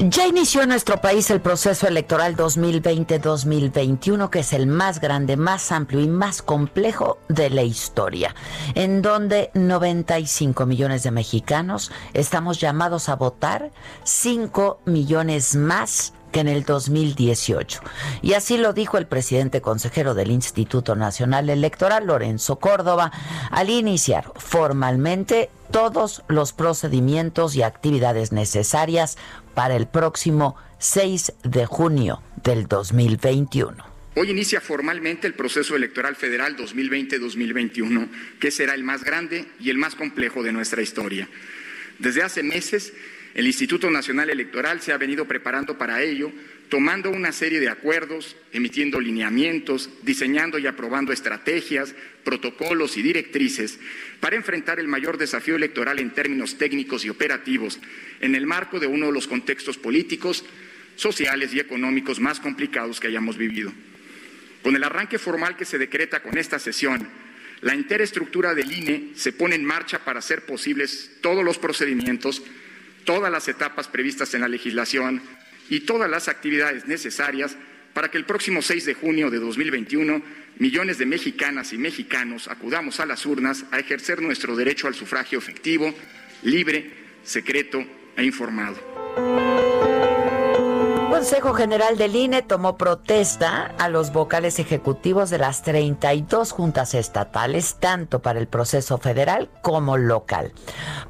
Ya inició en nuestro país el proceso electoral 2020-2021, que es el más grande, más amplio y más complejo de la historia, en donde 95 millones de mexicanos estamos llamados a votar, 5 millones más que en el 2018. Y así lo dijo el presidente consejero del Instituto Nacional Electoral, Lorenzo Córdoba, al iniciar formalmente todos los procedimientos y actividades necesarias para el próximo 6 de junio del 2021. Hoy inicia formalmente el proceso electoral federal 2020-2021, que será el más grande y el más complejo de nuestra historia. Desde hace meses, el Instituto Nacional Electoral se ha venido preparando para ello, tomando una serie de acuerdos, emitiendo lineamientos, diseñando y aprobando estrategias, protocolos y directrices para enfrentar el mayor desafío electoral en términos técnicos y operativos en el marco de uno de los contextos políticos, sociales y económicos más complicados que hayamos vivido. Con el arranque formal que se decreta con esta sesión, la entera estructura del INE se pone en marcha para hacer posibles todos los procedimientos, todas las etapas previstas en la legislación y todas las actividades necesarias para que el próximo 6 de junio de 2021 millones de mexicanas y mexicanos acudamos a las urnas a ejercer nuestro derecho al sufragio efectivo, libre, secreto e informado. El Consejo General del INE tomó protesta a los vocales ejecutivos de las 32 juntas estatales, tanto para el proceso federal como local.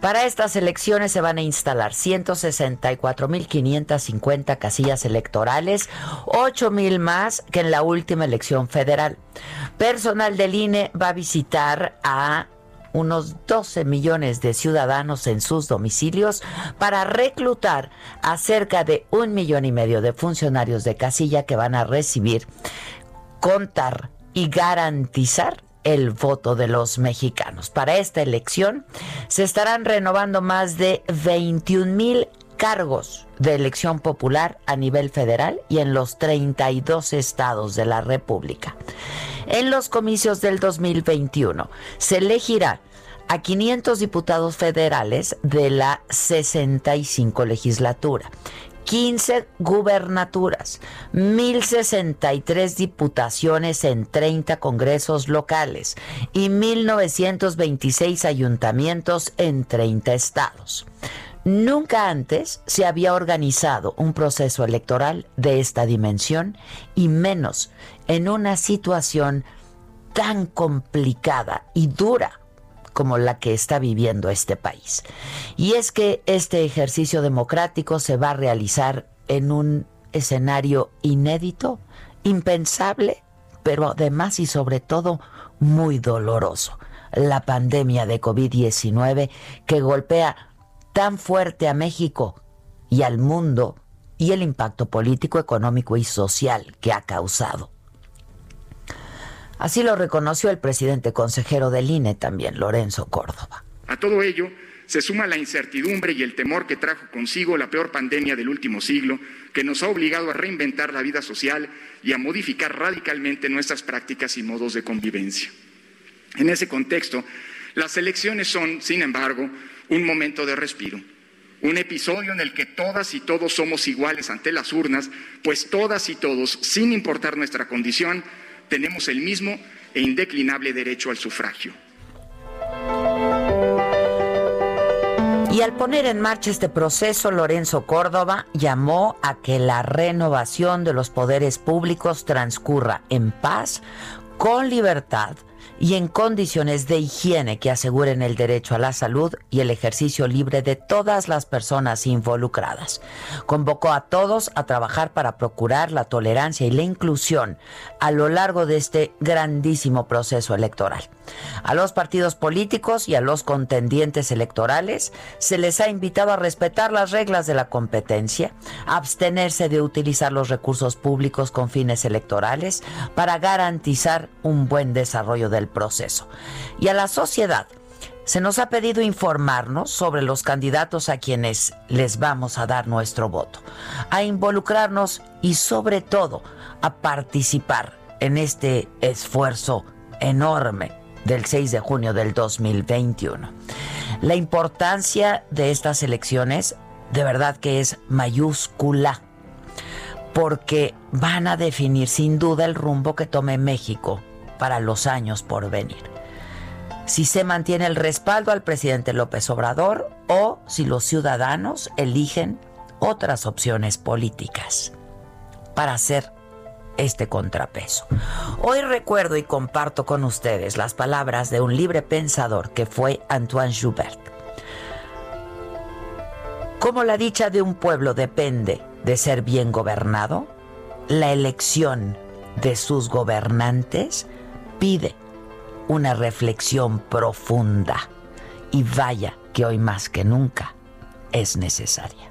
Para estas elecciones se van a instalar 164.550 casillas electorales, 8.000 más que en la última elección federal. Personal del INE va a visitar a unos 12 millones de ciudadanos en sus domicilios para reclutar a cerca de un millón y medio de funcionarios de casilla que van a recibir, contar y garantizar el voto de los mexicanos. Para esta elección se estarán renovando más de 21 mil cargos de elección popular a nivel federal y en los 32 estados de la República. En los comicios del 2021 se elegirá a 500 diputados federales de la 65 legislatura. 15 gubernaturas, 1063 diputaciones en 30 congresos locales y 1926 ayuntamientos en 30 estados. Nunca antes se había organizado un proceso electoral de esta dimensión y menos en una situación tan complicada y dura como la que está viviendo este país. Y es que este ejercicio democrático se va a realizar en un escenario inédito, impensable, pero además y sobre todo muy doloroso. La pandemia de COVID-19 que golpea tan fuerte a México y al mundo y el impacto político, económico y social que ha causado. Así lo reconoció el presidente consejero del INE también, Lorenzo Córdoba. A todo ello se suma la incertidumbre y el temor que trajo consigo la peor pandemia del último siglo, que nos ha obligado a reinventar la vida social y a modificar radicalmente nuestras prácticas y modos de convivencia. En ese contexto, las elecciones son, sin embargo, un momento de respiro, un episodio en el que todas y todos somos iguales ante las urnas, pues todas y todos, sin importar nuestra condición, tenemos el mismo e indeclinable derecho al sufragio. Y al poner en marcha este proceso, Lorenzo Córdoba llamó a que la renovación de los poderes públicos transcurra en paz, con libertad y en condiciones de higiene que aseguren el derecho a la salud y el ejercicio libre de todas las personas involucradas. Convocó a todos a trabajar para procurar la tolerancia y la inclusión a lo largo de este grandísimo proceso electoral. A los partidos políticos y a los contendientes electorales se les ha invitado a respetar las reglas de la competencia, abstenerse de utilizar los recursos públicos con fines electorales para garantizar un buen desarrollo del proceso. Y a la sociedad se nos ha pedido informarnos sobre los candidatos a quienes les vamos a dar nuestro voto, a involucrarnos y sobre todo a participar en este esfuerzo enorme del 6 de junio del 2021. La importancia de estas elecciones de verdad que es mayúscula, porque van a definir sin duda el rumbo que tome México para los años por venir. Si se mantiene el respaldo al presidente López Obrador o si los ciudadanos eligen otras opciones políticas para hacer este contrapeso. Hoy recuerdo y comparto con ustedes las palabras de un libre pensador que fue Antoine Joubert. Como la dicha de un pueblo depende de ser bien gobernado, la elección de sus gobernantes pide una reflexión profunda y vaya que hoy más que nunca es necesaria.